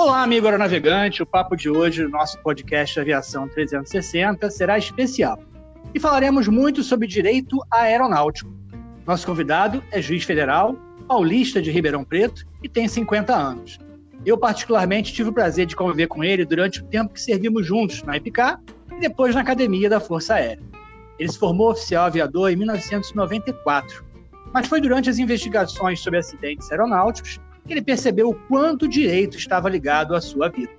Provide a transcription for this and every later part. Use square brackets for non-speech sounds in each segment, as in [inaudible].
Olá, amigo aeronavegante. O papo de hoje, o nosso podcast Aviação 360, será especial. E falaremos muito sobre direito aeronáutico. Nosso convidado é juiz federal, paulista de Ribeirão Preto e tem 50 anos. Eu, particularmente, tive o prazer de conviver com ele durante o tempo que servimos juntos na IPCA e depois na Academia da Força Aérea. Ele se formou oficial aviador em 1994, mas foi durante as investigações sobre acidentes aeronáuticos ele percebeu o quanto o direito estava ligado à sua vida.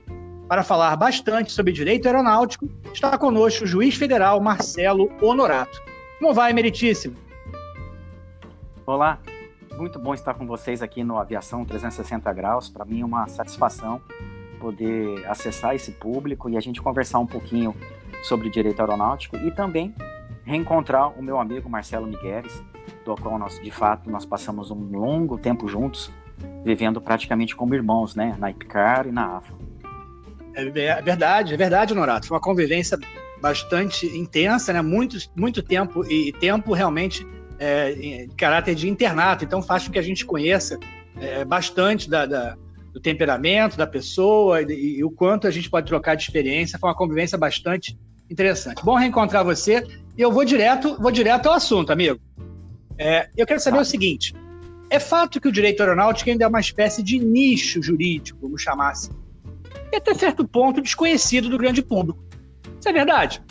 Para falar bastante sobre direito aeronáutico, está conosco o juiz federal Marcelo Honorato. Como vai, meritíssimo? Olá, muito bom estar com vocês aqui no Aviação 360 Graus. Para mim é uma satisfação poder acessar esse público e a gente conversar um pouquinho sobre direito aeronáutico e também reencontrar o meu amigo Marcelo Migueles, do qual nós, de fato, nós passamos um longo tempo juntos vivendo praticamente como irmãos, né? Na IPCAR e na AFA. É, é verdade, é verdade, Norato. Foi uma convivência bastante intensa, né? Muito, muito tempo e tempo realmente é, em caráter de internato. Então faz com que a gente conheça é, bastante da, da, do temperamento da pessoa e, e, o quanto a gente pode trocar de experiência. Foi uma convivência bastante interessante. Bom reencontrar você. E eu vou direto, vou direto ao assunto, amigo. É, eu quero saber tá. o seguinte: é fato que o direito aeronáutico ainda é uma espécie de nicho jurídico, vamos chamar assim, e até certo ponto desconhecido do grande público. Isso é verdade?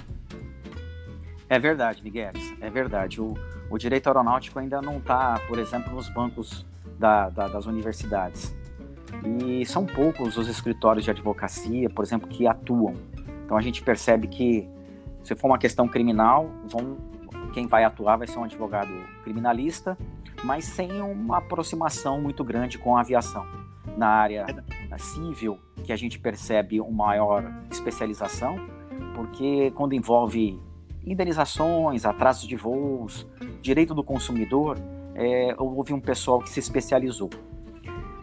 É verdade, Miguel. É verdade. O, o direito aeronáutico ainda não está, por exemplo, nos bancos da, da, das universidades. E são poucos os escritórios de advocacia, por exemplo, que atuam. Então a gente percebe que, se for uma questão criminal, vão, quem vai atuar vai ser um advogado criminalista mas sem uma aproximação muito grande com a aviação. Na área civil, que a gente percebe uma maior especialização, porque quando envolve indenizações, atrasos de voos, direito do consumidor, é, houve um pessoal que se especializou.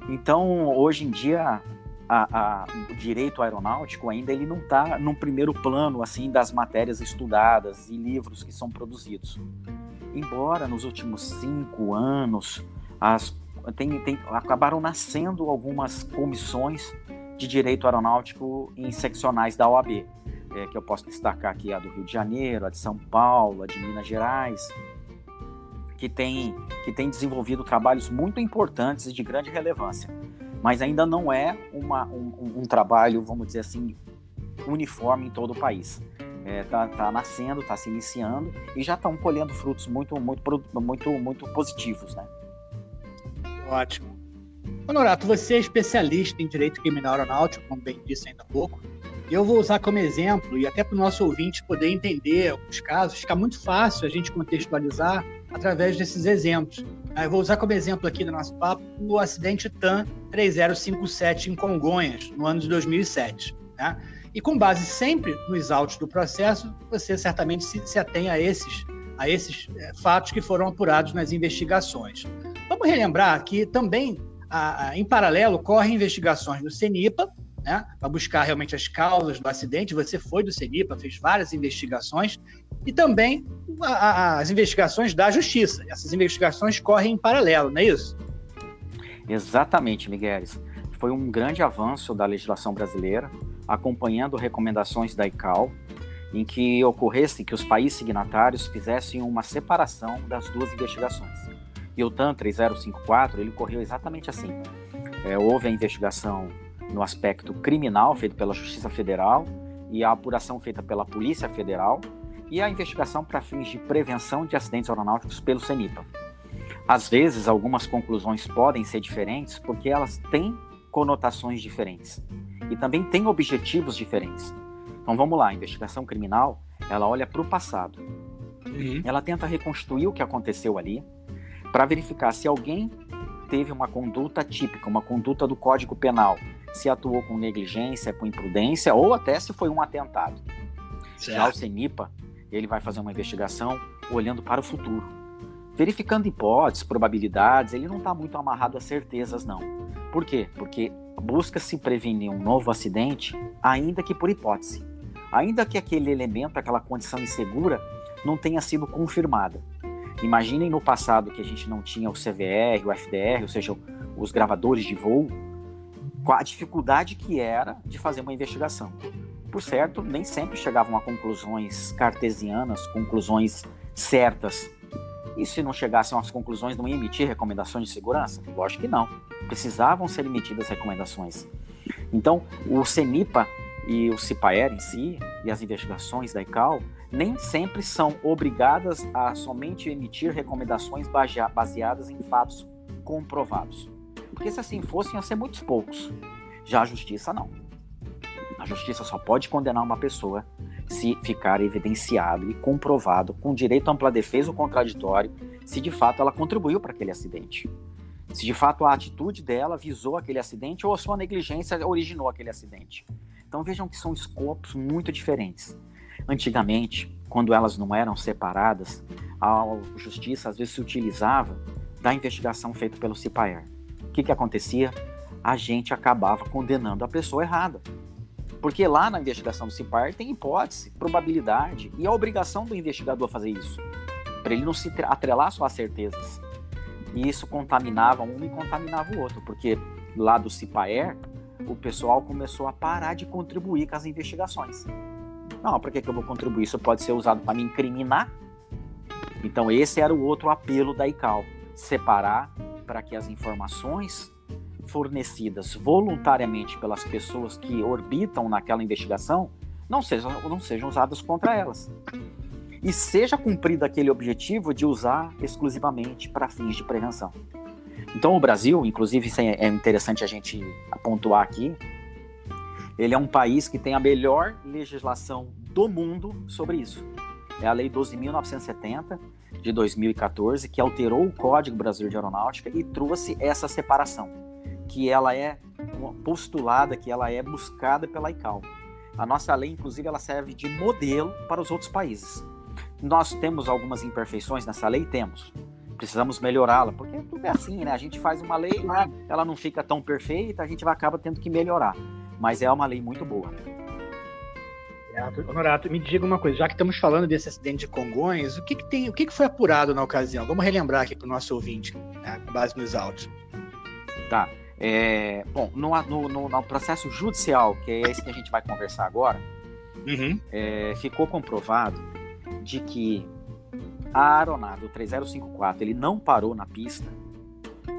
Então, hoje em dia, a, a, o direito aeronáutico ainda ele não está no primeiro plano assim das matérias estudadas e livros que são produzidos. Embora nos últimos cinco anos as, tem, tem, acabaram nascendo algumas comissões de direito aeronáutico em seccionais da OAB, é, que eu posso destacar aqui a do Rio de Janeiro, a de São Paulo, a de Minas Gerais, que tem, que tem desenvolvido trabalhos muito importantes e de grande relevância, mas ainda não é uma, um, um trabalho, vamos dizer assim, uniforme em todo o país está é, tá, tá nascendo, está se iniciando e já estão colhendo frutos muito, muito, muito, muito positivos, né? Ótimo. Honorato, você é especialista em direito criminal aeronáutico, como bem disse ainda há pouco. Eu vou usar como exemplo, e até para o nosso ouvinte poder entender alguns casos, fica muito fácil a gente contextualizar através desses exemplos. Eu vou usar como exemplo aqui do nosso papo o acidente TAM 3057 em Congonhas, no ano de 2007. Né? E com base sempre nos autos do processo, você certamente se, se atém a esses, a esses é, fatos que foram apurados nas investigações. Vamos relembrar que também, a, a, em paralelo, correm investigações do CENIPA, né, para buscar realmente as causas do acidente. Você foi do CENIPA, fez várias investigações, e também a, as investigações da Justiça. Essas investigações correm em paralelo, não é isso? Exatamente, Miguel. Foi um grande avanço da legislação brasileira acompanhando recomendações da ICAO, em que ocorresse que os países signatários fizessem uma separação das duas investigações. E o TAN 3054, ele correu exatamente assim. É, houve a investigação no aspecto criminal, feito pela Justiça Federal, e a apuração feita pela Polícia Federal, e a investigação para fins de prevenção de acidentes aeronáuticos pelo CENIPA. Às vezes, algumas conclusões podem ser diferentes porque elas têm conotações diferentes e também tem objetivos diferentes. Então vamos lá, a investigação criminal, ela olha para o passado. Uhum. Ela tenta reconstruir o que aconteceu ali para verificar se alguém teve uma conduta típica, uma conduta do Código Penal, se atuou com negligência, com imprudência ou até se foi um atentado. Certo. Já o CENIPA, ele vai fazer uma investigação olhando para o futuro, verificando hipóteses, probabilidades, ele não está muito amarrado a certezas não. Por quê? Porque busca-se prevenir um novo acidente, ainda que por hipótese, ainda que aquele elemento, aquela condição insegura, não tenha sido confirmada. Imaginem no passado que a gente não tinha o CVR, o FDR, ou seja, os gravadores de voo. A dificuldade que era de fazer uma investigação. Por certo, nem sempre chegavam a conclusões cartesianas, conclusões certas. E se não chegassem às conclusões, não ia emitir recomendações de segurança? Lógico que não. Precisavam ser emitidas recomendações. Então, o CENIPA e o CIPAER em si, e as investigações da ICAO, nem sempre são obrigadas a somente emitir recomendações baseadas em fatos comprovados. Porque se assim fossem, iam ser muitos poucos. Já a justiça não. A justiça só pode condenar uma pessoa se ficar evidenciado e comprovado com direito à ampla defesa ou contraditório se de fato ela contribuiu para aquele acidente. Se de fato a atitude dela visou aquele acidente ou a sua negligência originou aquele acidente. Então vejam que são escopos muito diferentes. Antigamente, quando elas não eram separadas, a justiça às vezes se utilizava da investigação feita pelo CIPAER. Que, que acontecia? A gente acabava condenando a pessoa errada. Porque lá na investigação do CIPAER tem hipótese, probabilidade e a obrigação do investigador fazer isso. Para ele não se atrelar só às certezas. E isso contaminava um e contaminava o outro. Porque lá do CIPAER, o pessoal começou a parar de contribuir com as investigações. Não, para que eu vou contribuir? Isso pode ser usado para me incriminar? Então, esse era o outro apelo da ICAO separar para que as informações fornecidas voluntariamente pelas pessoas que orbitam naquela investigação não sejam, não sejam usadas contra elas. E seja cumprido aquele objetivo de usar exclusivamente para fins de prevenção. Então, o Brasil, inclusive, isso é interessante a gente pontuar aqui, ele é um país que tem a melhor legislação do mundo sobre isso. É a Lei 12.970, de 2014, que alterou o Código Brasileiro de Aeronáutica e trouxe essa separação, que ela é postulada, que ela é buscada pela ICAO. A nossa lei, inclusive, ela serve de modelo para os outros países. Nós temos algumas imperfeições nessa lei? Temos. Precisamos melhorá-la, porque tudo é assim, né? A gente faz uma lei, ela não fica tão perfeita, a gente acaba tendo que melhorar. Mas é uma lei muito boa. Honorato, me diga uma coisa, já que estamos falando desse acidente de Congonhas, o que, que tem, o que, que foi apurado na ocasião? Vamos relembrar aqui para o nosso ouvinte, né, com base nos autos. Tá. É, bom, no, no, no, processo judicial, que é esse que a gente vai conversar agora, uhum. é, ficou comprovado de que a aeronave, o 3054, ele não parou na pista,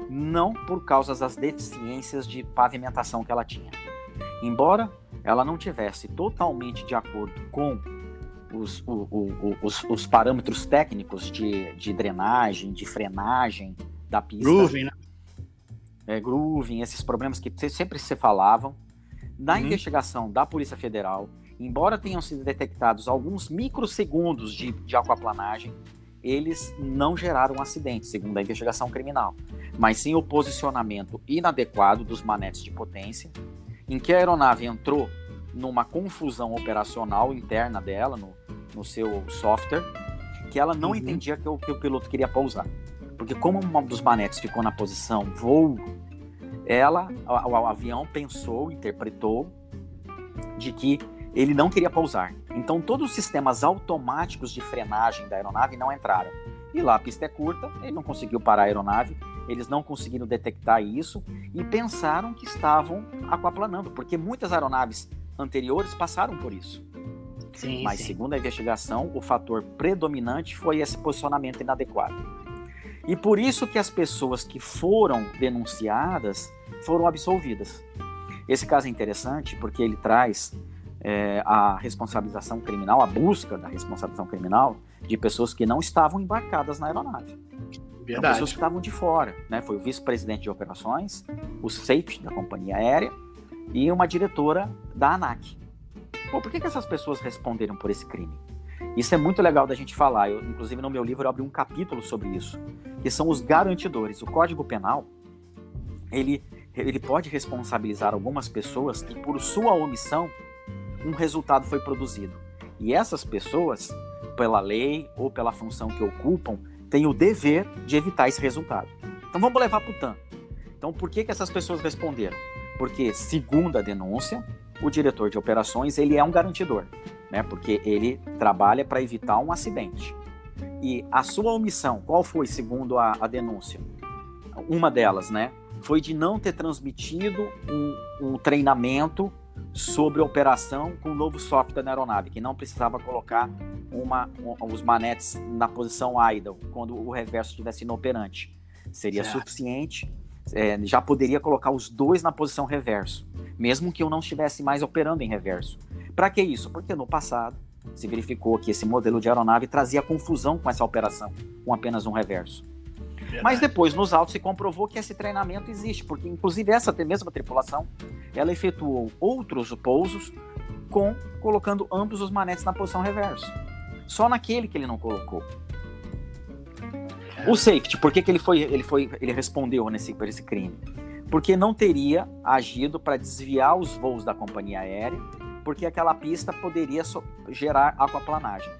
não por causa das deficiências de pavimentação que ela tinha. Embora ela não tivesse totalmente de acordo com os, o, o, os, os parâmetros técnicos de, de, drenagem, de frenagem da pista. Grooving, né? É, grooving, esses problemas que sempre se falavam. Na uhum. investigação da Polícia Federal, embora tenham sido detectados alguns microsegundos de, de aquaplanagem, eles não geraram um acidente, segundo a investigação criminal, mas sim o posicionamento inadequado dos manetes de potência em que a aeronave entrou numa confusão operacional interna dela, no, no seu software, que ela não uhum. entendia que o, que o piloto queria pousar. Porque como um dos manetes ficou na posição voo, ela, o, o avião pensou, interpretou de que ele não queria pousar. Então todos os sistemas automáticos de frenagem da aeronave não entraram. E lá a pista é curta, ele não conseguiu parar a aeronave, eles não conseguiram detectar isso e pensaram que estavam aquaplanando, porque muitas aeronaves anteriores passaram por isso. Sim, Mas, sim. segundo a investigação, o fator predominante foi esse posicionamento inadequado. E por isso que as pessoas que foram denunciadas foram absolvidas. Esse caso é interessante porque ele traz é, a responsabilização criminal, a busca da responsabilização criminal de pessoas que não estavam embarcadas na aeronave. Verdade. pessoas que estavam de fora, né? Foi o vice-presidente de operações, o safety da companhia aérea e uma diretora da ANAC. Por que, que essas pessoas responderam por esse crime? Isso é muito legal da gente falar. Eu, inclusive, no meu livro, eu abri um capítulo sobre isso, que são os garantidores. O Código Penal, ele, ele pode responsabilizar algumas pessoas que, por sua omissão, um resultado foi produzido. E essas pessoas, pela lei ou pela função que ocupam, têm o dever de evitar esse resultado. Então vamos levar para o TAM. Então por que, que essas pessoas responderam? Porque, segundo a denúncia, o diretor de operações ele é um garantidor, né? porque ele trabalha para evitar um acidente. E a sua omissão, qual foi, segundo a, a denúncia? Uma delas, né? foi de não ter transmitido um, um treinamento sobre operação com o novo software da aeronave, que não precisava colocar uma, um, os manetes na posição idle quando o reverso estivesse inoperante. Seria certo. suficiente, é, já poderia colocar os dois na posição reverso, mesmo que eu não estivesse mais operando em reverso. Para que isso? Porque no passado se verificou que esse modelo de aeronave trazia confusão com essa operação, com apenas um reverso. Verdade. Mas depois, nos autos, se comprovou que esse treinamento existe, porque inclusive essa mesma tripulação, ela efetuou outros pousos com colocando ambos os manetes na posição reverso. Só naquele que ele não colocou. O safety, por que, que ele foi, ele foi, ele respondeu nesse por esse crime? Porque não teria agido para desviar os voos da companhia aérea, porque aquela pista poderia so gerar aquaplanagem.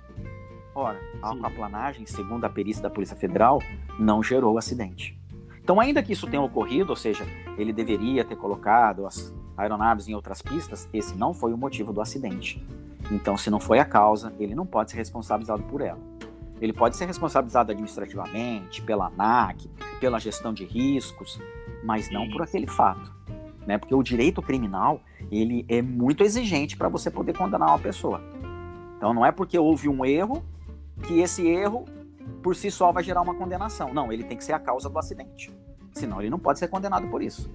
Ora, a aquaplanagem, segundo a perícia da Polícia Federal, não gerou acidente. Então, ainda que isso tenha ocorrido, ou seja, ele deveria ter colocado as aeronaves em outras pistas, esse não foi o motivo do acidente. Então, se não foi a causa, ele não pode ser responsabilizado por ela. Ele pode ser responsabilizado administrativamente, pela ANAC, pela gestão de riscos, mas não por aquele fato. Né? Porque o direito criminal ele é muito exigente para você poder condenar uma pessoa. Então não é porque houve um erro que esse erro por si só vai gerar uma condenação. Não, ele tem que ser a causa do acidente. Senão ele não pode ser condenado por isso.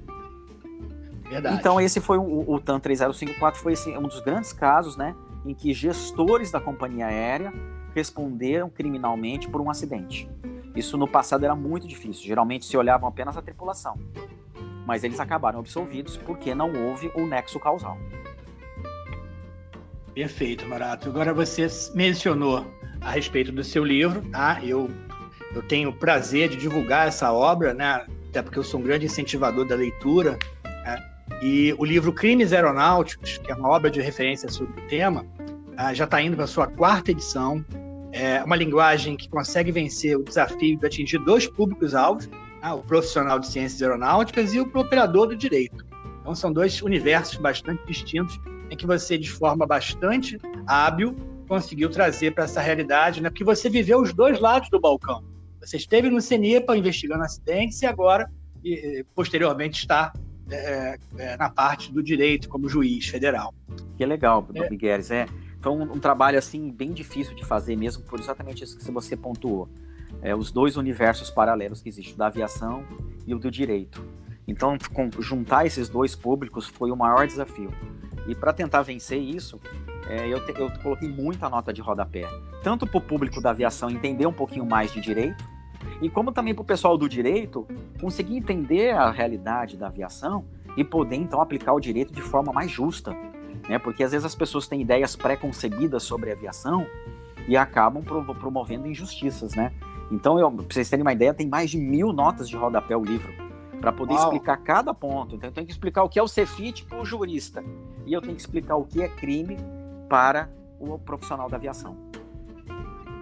Verdade. Então esse foi o, o TAN 3054 foi esse, um dos grandes casos, né, em que gestores da companhia aérea responderam criminalmente por um acidente. Isso no passado era muito difícil. Geralmente se olhavam apenas a tripulação. Mas eles acabaram absolvidos porque não houve o nexo causal. Perfeito, Marato. Agora você mencionou a respeito do seu livro, tá? Eu, eu tenho o prazer de divulgar essa obra, né? Até porque eu sou um grande incentivador da leitura. Né? E o livro Crimes Aeronáuticos, que é uma obra de referência sobre o tema, ah, já está indo para sua quarta edição. É uma linguagem que consegue vencer o desafio de atingir dois públicos-alvos, tá? o profissional de ciências aeronáuticas e o operador do direito. Então, são dois universos bastante distintos em que você, de forma bastante hábil, conseguiu trazer para essa realidade, né? Porque você viveu os dois lados do balcão. Você esteve no CENIPA investigando acidentes e agora, e, posteriormente, está é, é, na parte do direito como juiz federal. Que legal, é. Migueles. É, foi um, um, trabalho assim bem difícil de fazer mesmo, por exatamente isso que você pontuou. É, os dois universos paralelos que existem, da aviação e o do direito. Então, juntar esses dois públicos foi o maior desafio. E para tentar vencer isso, é, eu, te, eu coloquei muita nota de rodapé. Tanto para o público da aviação entender um pouquinho mais de direito, e como também para o pessoal do direito conseguir entender a realidade da aviação e poder então aplicar o direito de forma mais justa. Né? Porque às vezes as pessoas têm ideias pré-concebidas sobre a aviação e acabam promovendo injustiças, né? Então, para vocês terem uma ideia, tem mais de mil notas de rodapé o livro para poder Uau. explicar cada ponto. Então, eu tenho que explicar o que é o CEFIT para o jurista e eu tenho que explicar o que é crime para o profissional da aviação.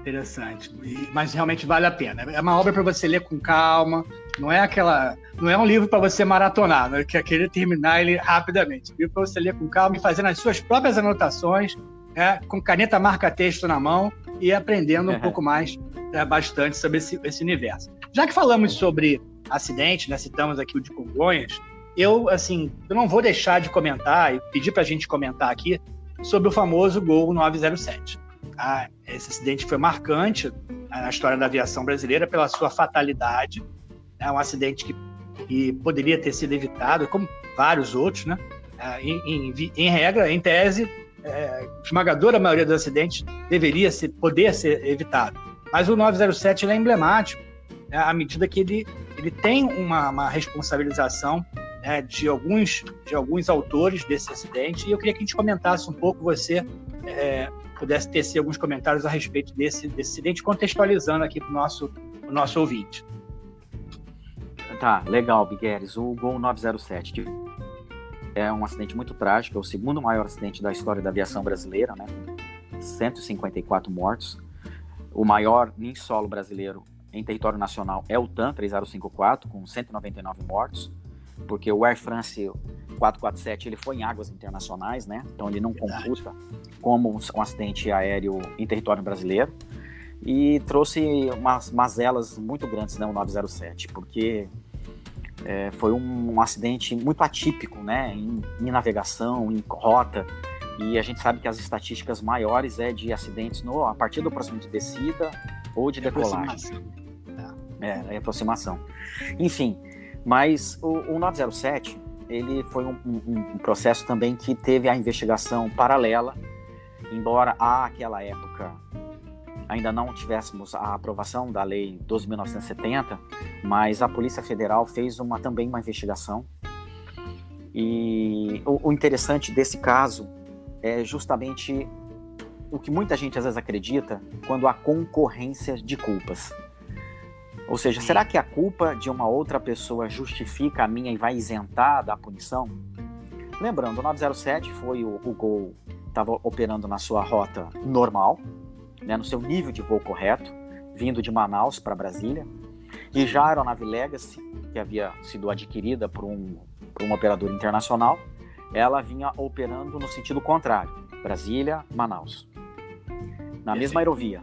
Interessante, mas realmente vale a pena. É uma obra para você ler com calma. Não é aquela, não é um livro para você maratonar, né? que é querer terminar ele rapidamente. É um livro para você ler com calma e fazendo as suas próprias anotações, né? com caneta marca-texto na mão e aprendendo um uhum. pouco mais, é, bastante sobre esse, esse universo. Já que falamos sobre acidente, né? citamos aqui o de Congonhas, eu assim, eu não vou deixar de comentar e pedir para a gente comentar aqui sobre o famoso Gol 907. Ah, esse acidente foi marcante na história da aviação brasileira pela sua fatalidade. É né? um acidente que, que, poderia ter sido evitado, como vários outros, né? É, em, em, em regra, em tese, é, esmagadora maioria dos acidentes deveria ser, poder ser evitado. Mas o 907 é emblemático, né, à medida que ele, ele tem uma, uma responsabilização né, de, alguns, de alguns autores desse acidente, e eu queria que a gente comentasse um pouco, você é, pudesse tecer alguns comentários a respeito desse, desse acidente, contextualizando aqui para o nosso, nosso ouvinte. Tá, legal, Bigueres. O Gol 907 é um acidente muito trágico, é o segundo maior acidente da história da aviação brasileira, né, com 154 mortos. O maior em solo brasileiro em território nacional é o TAN 3054, com 199 mortos porque o Air France 447 ele foi em águas internacionais, né? Então ele não Verdade. computa como um acidente aéreo em território brasileiro e trouxe umas mazelas muito grandes, né? O 907, porque é, foi um, um, acidente muito atípico, né, em, em, navegação, em rota, e a gente sabe que as estatísticas maiores é de acidentes no, a partir do próximo de descida ou de decolagem. É, é aproximação. Enfim, mas o, o 907, ele foi um, um, um processo também que teve a investigação paralela, embora àquela época ainda não tivéssemos a aprovação da lei 12.970, mas a Polícia Federal fez uma, também uma investigação. E o, o interessante desse caso é justamente o que muita gente às vezes acredita quando há concorrência de culpas. Ou seja, será que a culpa de uma outra pessoa justifica a minha e vai isentar da punição? Lembrando, o 907 foi o, o Gol estava operando na sua rota normal, né, no seu nível de voo correto, vindo de Manaus para Brasília. E já a aeronave Legacy, que havia sido adquirida por um, por um operador internacional, ela vinha operando no sentido contrário, Brasília, Manaus. Na mesma aerovia.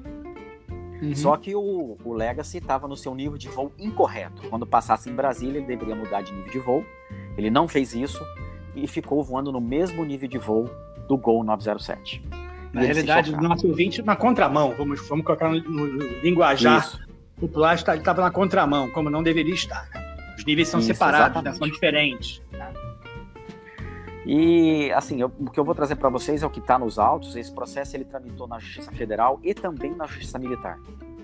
Uhum. Só que o, o Legacy estava no seu nível de voo incorreto. Quando passasse em Brasília, ele deveria mudar de nível de voo. Ele não fez isso e ficou voando no mesmo nível de voo do Gol 907. Na realidade, o nosso ouvinte na contramão, vamos, vamos colocar no, no linguajar Isso. popular, ele estava na contramão, como não deveria estar. Os níveis são Isso, separados, né? são diferentes. Né? E assim, eu, o que eu vou trazer para vocês é o que está nos autos. Esse processo ele tramitou na Justiça Federal e também na Justiça Militar.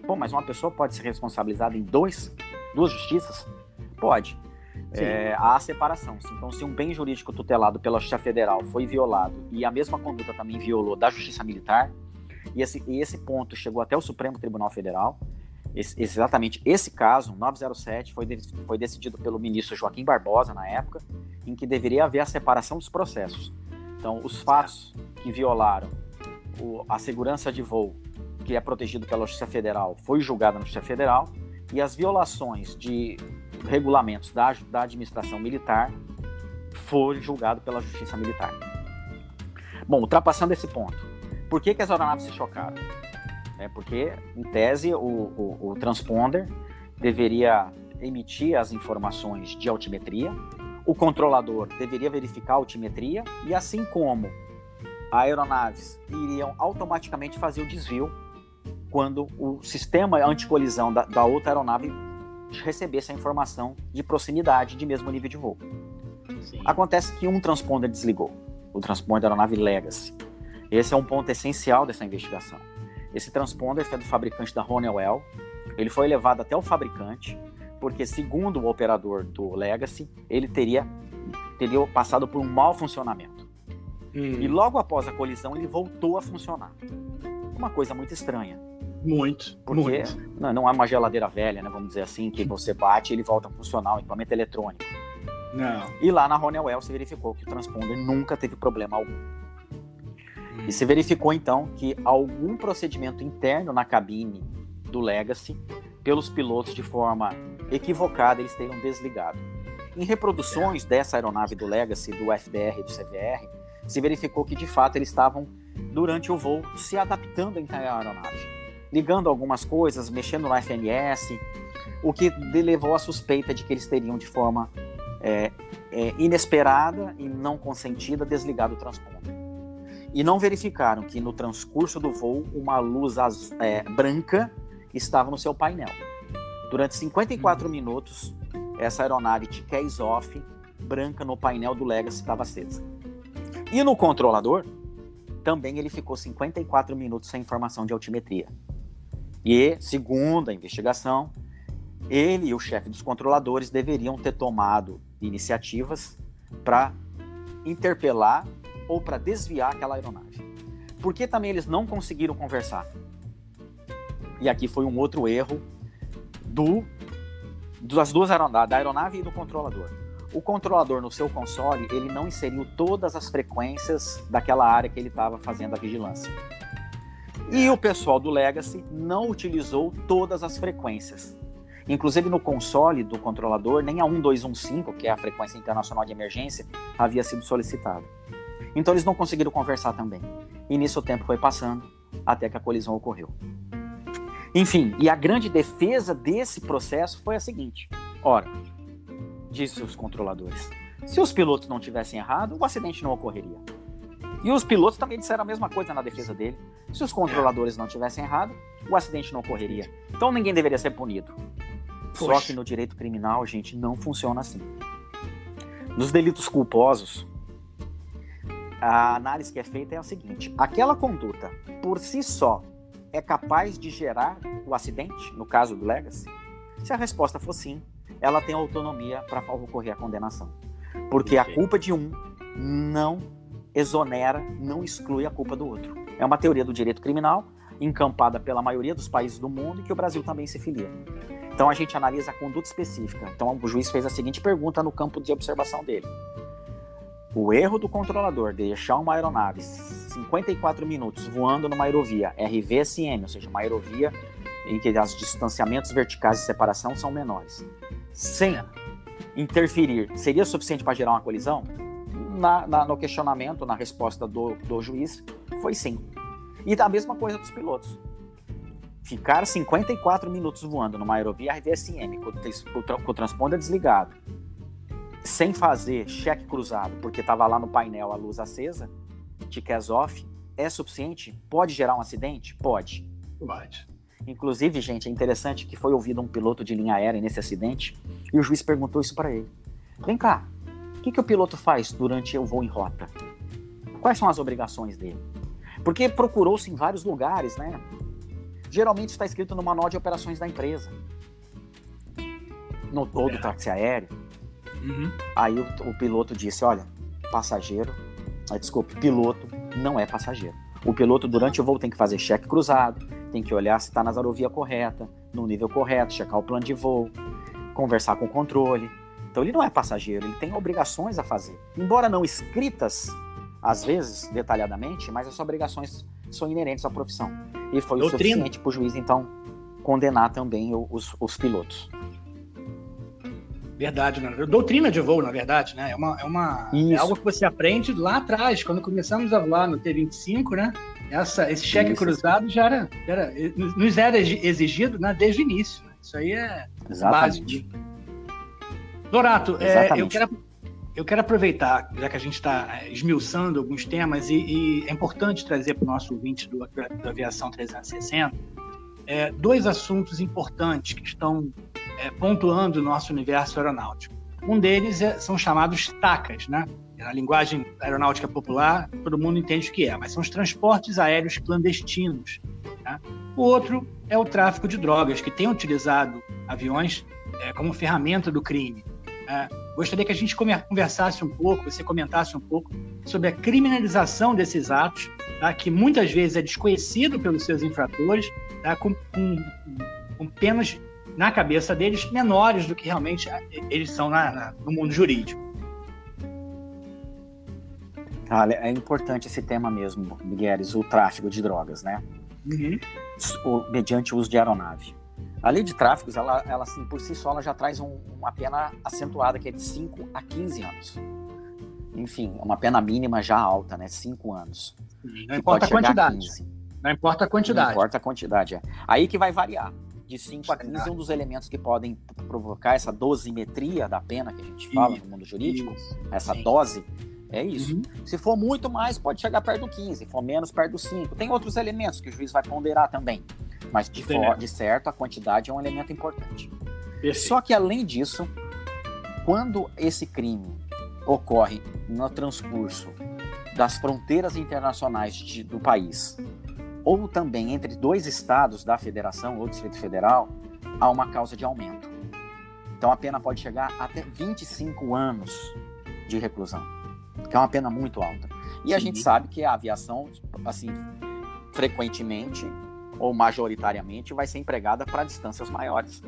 Bom, mas uma pessoa pode ser responsabilizada em dois, duas justiças? Pode é, há separação. Então, se um bem jurídico tutelado pela Justiça Federal foi violado e a mesma conduta também violou da Justiça Militar, e esse, e esse ponto chegou até o Supremo Tribunal Federal, esse, exatamente esse caso, 907, foi, de, foi decidido pelo ministro Joaquim Barbosa na época, em que deveria haver a separação dos processos. Então, os fatos que violaram o, a segurança de voo, que é protegido pela Justiça Federal, foi julgado na Justiça Federal, e as violações de regulamentos da, da administração militar foi julgado pela justiça militar. Bom, ultrapassando esse ponto, por que, que as aeronaves se chocaram? É porque, em tese, o, o, o transponder deveria emitir as informações de altimetria, o controlador deveria verificar a altimetria e, assim como aeronaves iriam automaticamente fazer o desvio quando o sistema anticolisão da, da outra aeronave recebesse a informação de proximidade de mesmo nível de voo. Sim. Acontece que um transponder desligou, o transponder da aeronave Legacy. Esse é um ponto essencial dessa investigação. Esse transponder é do fabricante da Honeywell. Ele foi levado até o fabricante, porque segundo o operador do Legacy, ele teria, teria passado por um mau funcionamento. Hum. E logo após a colisão, ele voltou a funcionar. Uma coisa muito estranha. Muito. Porque muito. Não, não é uma geladeira velha, né? Vamos dizer assim, que você bate e ele volta a funcionar, um equipamento eletrônico. Não. E lá na Honeywell se verificou que o transponder nunca teve problema algum. E se verificou então que algum procedimento interno na cabine do Legacy, pelos pilotos de forma equivocada, eles teriam desligado. Em reproduções dessa aeronave do Legacy, do FDR e do CVR, se verificou que de fato eles estavam, durante o voo, se adaptando à aeronave ligando algumas coisas, mexendo no FNS, o que levou à suspeita de que eles teriam de forma é, é, inesperada e não consentida desligado o transponder. E não verificaram que no transcurso do voo uma luz azul, é, branca estava no seu painel. Durante 54 minutos, essa aeronave case off branca no painel do Legacy estava acesa. E no controlador, também ele ficou 54 minutos sem informação de altimetria. E, segundo a investigação, ele e o chefe dos controladores deveriam ter tomado iniciativas para interpelar ou para desviar aquela aeronave. Por que também eles não conseguiram conversar? E aqui foi um outro erro do das duas aeronaves, da aeronave e do controlador. O controlador no seu console, ele não inseriu todas as frequências daquela área que ele estava fazendo a vigilância. E o pessoal do Legacy não utilizou todas as frequências. Inclusive no console do controlador, nem a 1215, que é a frequência internacional de emergência, havia sido solicitada. Então eles não conseguiram conversar também. E nisso o tempo foi passando até que a colisão ocorreu. Enfim, e a grande defesa desse processo foi a seguinte: ora, disse os controladores. Se os pilotos não tivessem errado, o acidente não ocorreria. E os pilotos também disseram a mesma coisa na defesa dele. Se os controladores não tivessem errado, o acidente não ocorreria. Então ninguém deveria ser punido. Poxa. Só que no direito criminal, gente, não funciona assim. Nos delitos culposos, a análise que é feita é a seguinte: aquela conduta, por si só, é capaz de gerar o acidente, no caso do Legacy? Se a resposta for sim, ela tem autonomia para ocorrer a condenação. Porque a culpa de um não exonera, não exclui a culpa do outro. É uma teoria do direito criminal, encampada pela maioria dos países do mundo e que o Brasil também se filia. Então a gente analisa a conduta específica. Então o juiz fez a seguinte pergunta no campo de observação dele: o erro do controlador de deixar uma aeronave 54 minutos voando numa aerovia RVSM, ou seja, uma aerovia em que os distanciamentos verticais de separação são menores, sem interferir, seria suficiente para gerar uma colisão? Na, na, no questionamento, na resposta do, do juiz, foi sim. E da mesma coisa dos pilotos. Ficar 54 minutos voando numa aerovia RVSM com, com o transponder desligado, sem fazer cheque cruzado, porque estava lá no painel a luz acesa, tickets off, é suficiente? Pode gerar um acidente? Pode. Pode. Inclusive, gente, é interessante que foi ouvido um piloto de linha aérea nesse acidente e o juiz perguntou isso para ele. Vem cá, o que, que o piloto faz durante o voo em rota? Quais são as obrigações dele? Porque procurou-se em vários lugares, né? Geralmente está escrito no manual de operações da empresa. No todo é. táxi aéreo. Uhum. Aí o, o, piloto disse: Olha, passageiro, ah, desculpe, piloto não é passageiro. O piloto, durante o voo, tem que fazer cheque cruzado, tem que olhar se está na aerovia correta, no nível correto, checar o plano de voo, conversar com o controle. Então ele não é passageiro, ele tem obrigações a fazer. Embora não escritas, às vezes, detalhadamente, mas as obrigações são inerentes à profissão. E foi Doutrina. o suficiente para o juiz, então, condenar também os, os pilotos. Verdade, né? doutrina de voo, na verdade, né? É, uma, é, uma, é algo que você aprende lá atrás, quando começamos a voar no T25, né? Essa, esse cheque Isso. cruzado já era, era, nos era exigido né, desde o início. Né? Isso aí é Exatamente. básico. Dorato, é, eu, quero, eu quero aproveitar, já que a gente está é, esmiuçando alguns temas, e, e, é importante trazer para o nosso ouvinte do, do Aviação 360 é, dois assuntos importantes que estão é, pontuando o nosso universo aeronáutico. Um deles é, são chamados TACAs, né? Na linguagem aeronáutica popular, todo mundo entende o que é, mas são os transportes aéreos clandestinos. Tá? O outro é o tráfico de drogas, que tem utilizado aviões é, como ferramenta do crime. É, gostaria que a gente conversasse um pouco, você comentasse um pouco sobre a criminalização desses atos, tá? que muitas vezes é desconhecido pelos seus infratores, tá? com, com, com penas na cabeça deles menores do que realmente eles são na, na, no mundo jurídico. Olha, é importante esse tema mesmo, Migueles, o tráfico de drogas, né? Uhum. O, mediante o uso de aeronave. A lei de tráficos, ela, ela assim, por si só, ela já traz um, uma pena acentuada, que é de 5 a 15 anos. Enfim, uma pena mínima já alta, né? 5 anos. Não importa a quantidade. A Não importa a quantidade. Não importa a quantidade, é. Aí que vai variar de 5 a 15 é um dos elementos que podem provocar essa dosimetria da pena que a gente fala isso, no mundo jurídico, isso, essa sim. dose. É isso. Uhum. Se for muito mais, pode chegar perto do 15. Se for menos, perto do 5. Tem outros elementos que o juiz vai ponderar também. Mas, de, for, de certo, a quantidade é um elemento importante. Perfeito. Só que, além disso, quando esse crime ocorre no transcurso das fronteiras internacionais de, do país ou também entre dois estados da federação ou Distrito Federal, há uma causa de aumento. Então a pena pode chegar até 25 anos de reclusão, que é uma pena muito alta. E a Sim. gente sabe que a aviação, assim, frequentemente ou majoritariamente vai ser empregada para distâncias maiores,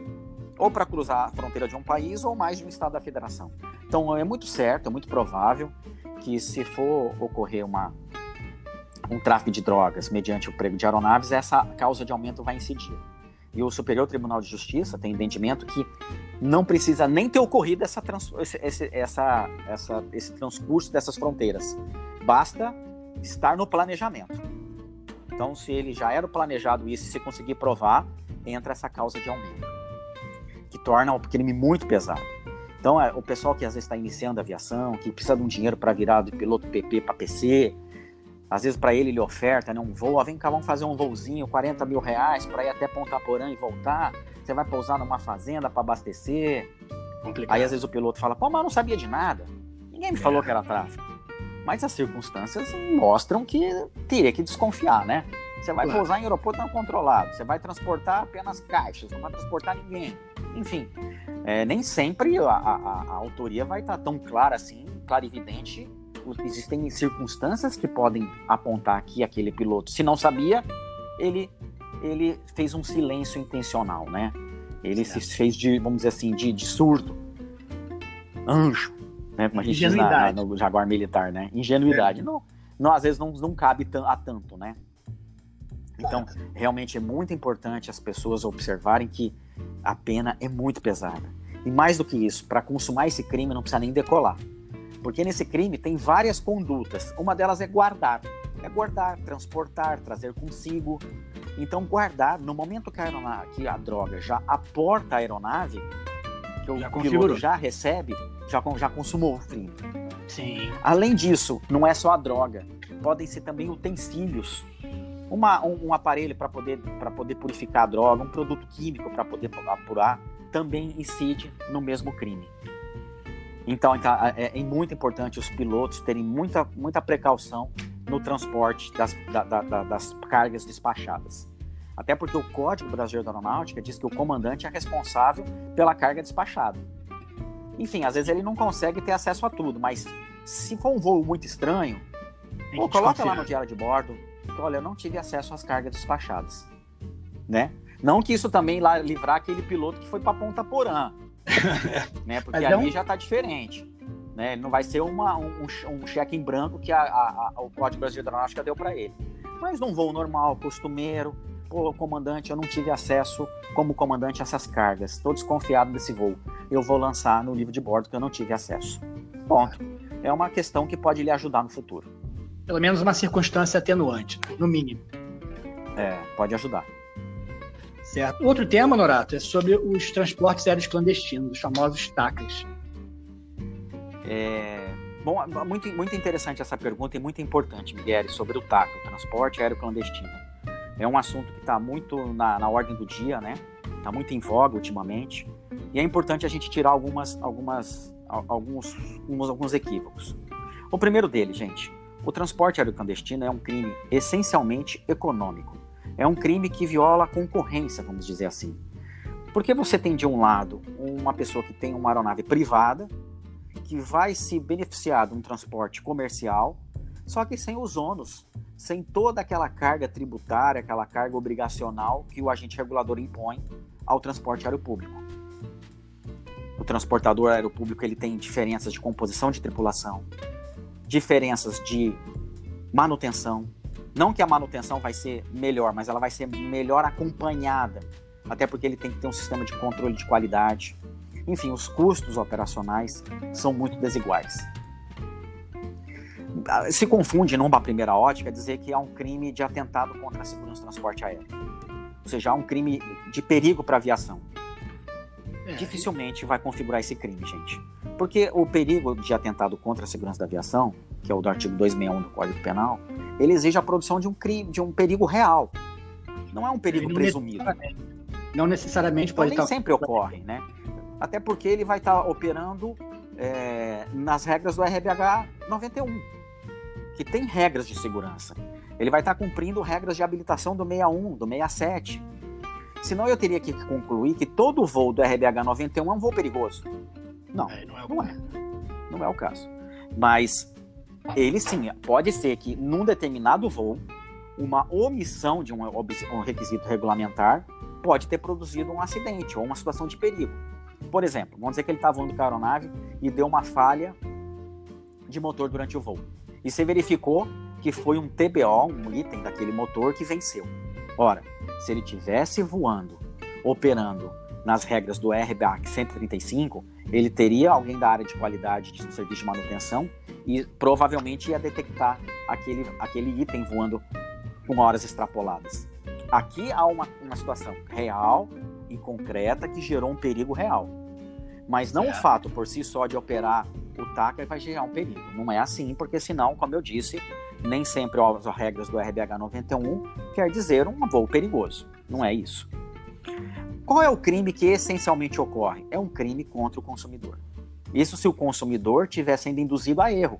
ou para cruzar a fronteira de um país ou mais de um estado da federação. Então é muito certo, é muito provável que se for ocorrer uma um tráfico de drogas mediante o prego de aeronaves, essa causa de aumento vai incidir. E o Superior Tribunal de Justiça tem entendimento que não precisa nem ter ocorrido essa, trans, esse, essa, essa, esse transcurso dessas fronteiras. Basta estar no planejamento. Então, se ele já era planejado isso, se conseguir provar, entra essa causa de aumento, que torna o crime muito pesado. Então, é, o pessoal que às vezes está iniciando a aviação, que precisa de um dinheiro para virar de piloto PP para PC, às vezes para ele ele oferta né, um voo, ah, vem cá, vamos fazer um voozinho, 40 mil reais para ir até Ponta Porã e voltar. Você vai pousar numa fazenda para abastecer. Complicado. Aí às vezes o piloto fala, pô, mas eu não sabia de nada. Ninguém me falou que era tráfego. Mas as circunstâncias mostram que teria que desconfiar, né? Você vai claro. pousar em aeroporto não controlado, você vai transportar apenas caixas, não vai transportar ninguém. Enfim, é, nem sempre a, a, a, autoria vai estar tão clara assim, clara e evidente. Existem circunstâncias que podem apontar que aquele piloto, se não sabia, ele, ele fez um silêncio intencional, né? Ele certo. se fez de, vamos dizer assim, de, de surdo. Anjo, né? Como a gente diz na, na, no Jaguar militar, né? Ingenuidade. É. Não, não, às vezes não, não cabe a tanto, né? Então, realmente é muito importante as pessoas observarem que a pena é muito pesada. E mais do que isso, para consumar esse crime não precisa nem decolar. Porque nesse crime tem várias condutas. Uma delas é guardar. É guardar, transportar, trazer consigo. Então, guardar, no momento que a, aeronave, que a droga já aporta a aeronave, que o já piloto já recebe, já, já consumou o crime. Sim. Além disso, não é só a droga. Podem ser também utensílios uma, um, um aparelho para poder, poder purificar a droga, um produto químico para poder apurar, também incide no mesmo crime. Então, então é, é, muito importante os pilotos terem muita, muita precaução no transporte das, da, da, das cargas despachadas. Até porque o Código Brasileiro da Aeronáutica diz que o comandante é responsável pela carga despachada. Enfim, às vezes ele não consegue ter acesso a tudo, mas se for um voo muito estranho, pô, coloca lá no diário de bordo, olha, eu não tive acesso às cargas despachadas, né? Não que isso também lá livrar aquele piloto que foi para Ponta Porã, [laughs] né? Porque ali não... já está diferente, né? Não vai ser uma, um, um cheque em branco que a, a, a, o Código Brasileiro da Aeronáutica deu para ele. Mas num voo normal, costumeiro, pô, comandante, eu não tive acesso como comandante a essas cargas. Estou desconfiado desse voo. Eu vou lançar no livro de bordo que eu não tive acesso. Ponto. É uma questão que pode lhe ajudar no futuro pelo menos uma circunstância atenuante, no mínimo. É, pode ajudar. Certo. Outro tema, Norato, é sobre os transportes aéreos clandestinos, os famosos TACAs. É, bom, muito, muito interessante essa pergunta e muito importante, Miguel, sobre o TACA, o transporte aéreo clandestino. É um assunto que está muito na, na ordem do dia, né? Está muito em voga ultimamente. E é importante a gente tirar algumas, algumas, alguns, alguns, alguns equívocos. O primeiro deles, gente, o transporte aéreo clandestino é um crime essencialmente econômico. É um crime que viola a concorrência, vamos dizer assim. Porque você tem de um lado uma pessoa que tem uma aeronave privada, que vai se beneficiar de um transporte comercial, só que sem os ônus, sem toda aquela carga tributária, aquela carga obrigacional que o agente regulador impõe ao transporte aéreo público. O transportador aéreo público ele tem diferenças de composição de tripulação, diferenças de manutenção. Não que a manutenção vai ser melhor, mas ela vai ser melhor acompanhada, até porque ele tem que ter um sistema de controle de qualidade. Enfim, os custos operacionais são muito desiguais. Se confunde, numa primeira ótica, dizer que há um crime de atentado contra a segurança do transporte aéreo. Ou seja, há um crime de perigo para a aviação. É. Dificilmente vai configurar esse crime, gente. Porque o perigo de atentado contra a segurança da aviação, que é o do artigo 261 do Código Penal, ele exige a produção de um crime, de um perigo real. Não é um perigo não presumido. Necessariamente. Não necessariamente então, pode nem estar... sempre ocorre, né? Até porque ele vai estar operando é, nas regras do RBH 91, que tem regras de segurança. Ele vai estar cumprindo regras de habilitação do 61, do 67. Senão eu teria que concluir que todo voo do RBH 91 é um voo perigoso. Não, é, não, é não é. Não é o caso. Mas ele sim, pode ser que num determinado voo, uma omissão de um, um requisito regulamentar pode ter produzido um acidente ou uma situação de perigo. Por exemplo, vamos dizer que ele estava voando com a aeronave e deu uma falha de motor durante o voo. E você verificou que foi um TBO, um item daquele motor que venceu. Ora, se ele tivesse voando, operando nas regras do RBAC 135, ele teria alguém da área de qualidade de serviço de manutenção e provavelmente ia detectar aquele, aquele item voando com horas extrapoladas. Aqui há uma, uma situação real e concreta que gerou um perigo real. Mas não é. o fato por si só de operar o TACA vai gerar um perigo. Não é assim, porque senão, como eu disse, nem sempre as regras do RBH 91 quer dizer um voo perigoso. Não é isso. Qual é o crime que essencialmente ocorre? É um crime contra o consumidor. Isso se o consumidor tiver sendo induzido a erro.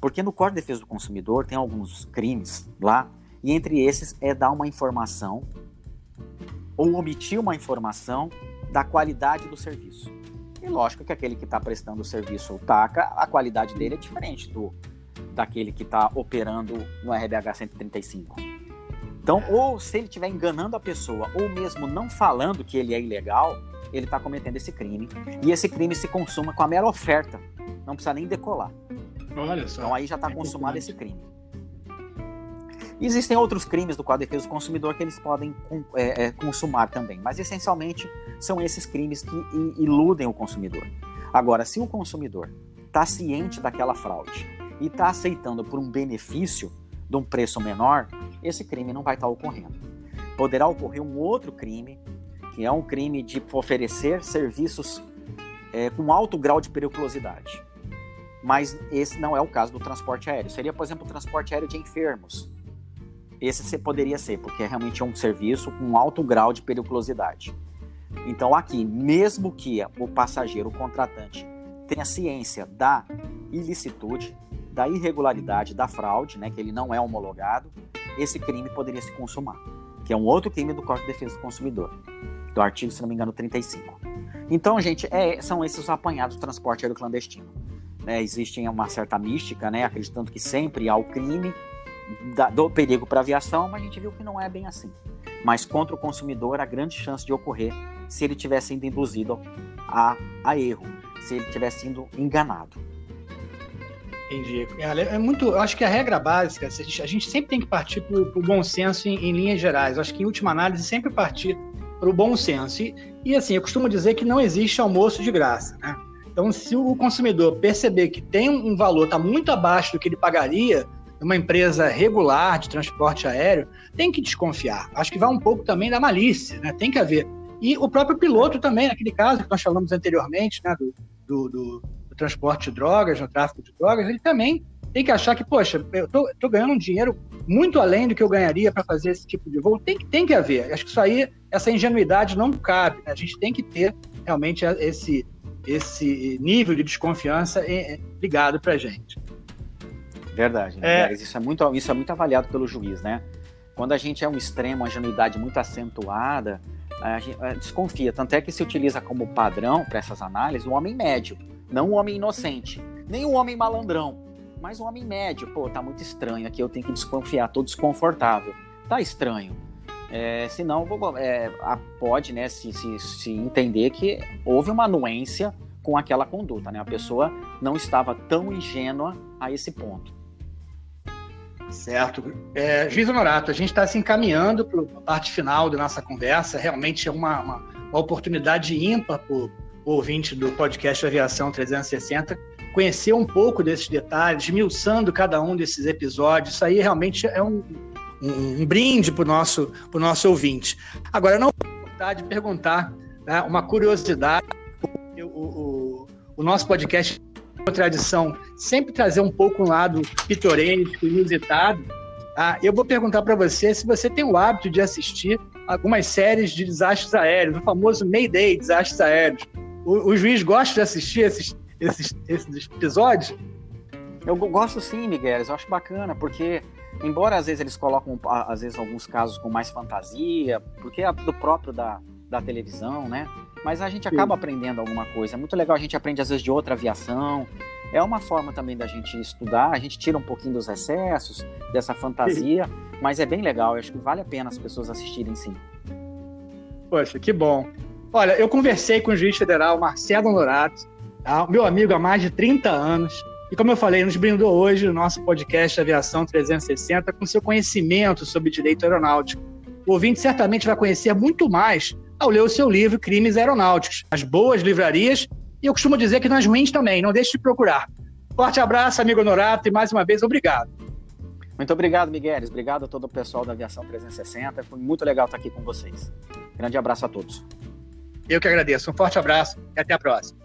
Porque no Código de Defesa do Consumidor tem alguns crimes lá, e entre esses é dar uma informação ou omitir uma informação da qualidade do serviço. E lógico que aquele que está prestando o serviço ou TACA, a qualidade dele é diferente do daquele que está operando no RBH 135. Então, ou se ele estiver enganando a pessoa, ou mesmo não falando que ele é ilegal, ele está cometendo esse crime. E esse crime se consuma com a mera oferta. Não precisa nem decolar. Olha só. Então aí já está é consumado esse crime. Existem outros crimes do Código de Defesa do Consumidor que eles podem é, é, consumar também, mas essencialmente são esses crimes que iludem o consumidor. Agora, se o consumidor está ciente daquela fraude e está aceitando por um benefício de um preço menor, esse crime não vai estar tá ocorrendo. Poderá ocorrer um outro crime, que é um crime de oferecer serviços é, com alto grau de periculosidade. Mas esse não é o caso do transporte aéreo. Seria, por exemplo, o transporte aéreo de enfermos esse poderia ser, porque é realmente um serviço com alto grau de periculosidade. Então, aqui, mesmo que o passageiro, o contratante, tenha ciência da ilicitude, da irregularidade, da fraude, né, que ele não é homologado, esse crime poderia se consumar, que é um outro crime do Código de Defesa do Consumidor, do artigo, se não me engano, 35. Então, gente, é, são esses os apanhados do transporte aéreo clandestino. É, existe uma certa mística, né, acreditando que sempre há o crime da, do perigo para a aviação, mas a gente viu que não é bem assim. Mas contra o consumidor, a grande chance de ocorrer se ele tivesse sido induzido a, a erro, se ele tivesse sido enganado. Entendi. É, é muito. Acho que a regra básica, a gente, a gente sempre tem que partir para o bom senso em, em, linhas gerais. Eu acho que em última análise sempre partir o bom senso. E, e assim, eu costumo dizer que não existe almoço de graça. Né? Então, se o consumidor perceber que tem um valor está muito abaixo do que ele pagaria, uma empresa regular de transporte aéreo, tem que desconfiar. Acho que vai um pouco também da malícia, né? Tem que haver. E o próprio piloto também, naquele caso que nós falamos anteriormente, né, do, do, do, do transporte de drogas, no tráfico de drogas, ele também tem que achar que, poxa, eu tô, tô ganhando um dinheiro muito além do que eu ganharia para fazer esse tipo de voo. Tem, tem que haver. Acho que isso aí, essa ingenuidade não cabe. Né? A gente tem que ter realmente esse, esse nível de desconfiança eh, eh, ligado para a gente. Verdade, né? É... Isso, é muito, isso é muito avaliado pelo juiz, né? Quando a gente é um extremo, uma ingenuidade muito acentuada, a gente a desconfia. Tanto é que se utiliza como padrão para essas análises o homem médio, não o homem inocente, nem o homem malandrão, mas o homem médio. Pô, tá muito estranho aqui, eu tenho que desconfiar, tô desconfortável. Tá estranho. É, senão é, pode né, se, se, se entender que houve uma anuência com aquela conduta. Né? A pessoa não estava tão ingênua a esse ponto. Certo. É, Juiz Honorato, a gente está se encaminhando para a parte final da nossa conversa. Realmente é uma, uma, uma oportunidade ímpar o ouvinte do podcast Aviação 360 conhecer um pouco desses detalhes, esmiuçando cada um desses episódios. Isso aí realmente é um, um, um brinde para o nosso, nosso ouvinte. Agora, não vou vontade de perguntar né, uma curiosidade. O, o, o nosso podcast tradição sempre trazer um pouco um lado pitoresco, inusitado. Ah, eu vou perguntar para você se você tem o hábito de assistir algumas séries de desastres aéreos, o famoso Mayday desastres aéreos. O, o juiz gosta de assistir esses, esses, esses episódios? Eu gosto sim, Miguel. Eu acho bacana, porque embora às vezes eles colocam às vezes alguns casos com mais fantasia, porque é do próprio da, da televisão, né? Mas a gente acaba Sim. aprendendo alguma coisa. É muito legal, a gente aprende às vezes de outra aviação. É uma forma também da gente estudar, a gente tira um pouquinho dos excessos, dessa fantasia, sim. mas é bem legal. Eu acho que vale a pena as pessoas assistirem sim. Poxa, que bom. Olha, eu conversei com o juiz federal Marcelo Honorato, tá? meu amigo há mais de 30 anos, e como eu falei, nos brindou hoje o nosso podcast Aviação 360 com seu conhecimento sobre direito aeronáutico. O ouvinte certamente vai conhecer muito mais ao ler o seu livro Crimes Aeronáuticos, as boas livrarias, e eu costumo dizer que nas ruins também, não deixe de procurar. Forte abraço, amigo Honorato, e mais uma vez, obrigado. Muito obrigado, Miguel. Obrigado a todo o pessoal da Aviação 360. Foi muito legal estar aqui com vocês. Grande abraço a todos. Eu que agradeço. Um forte abraço e até a próxima.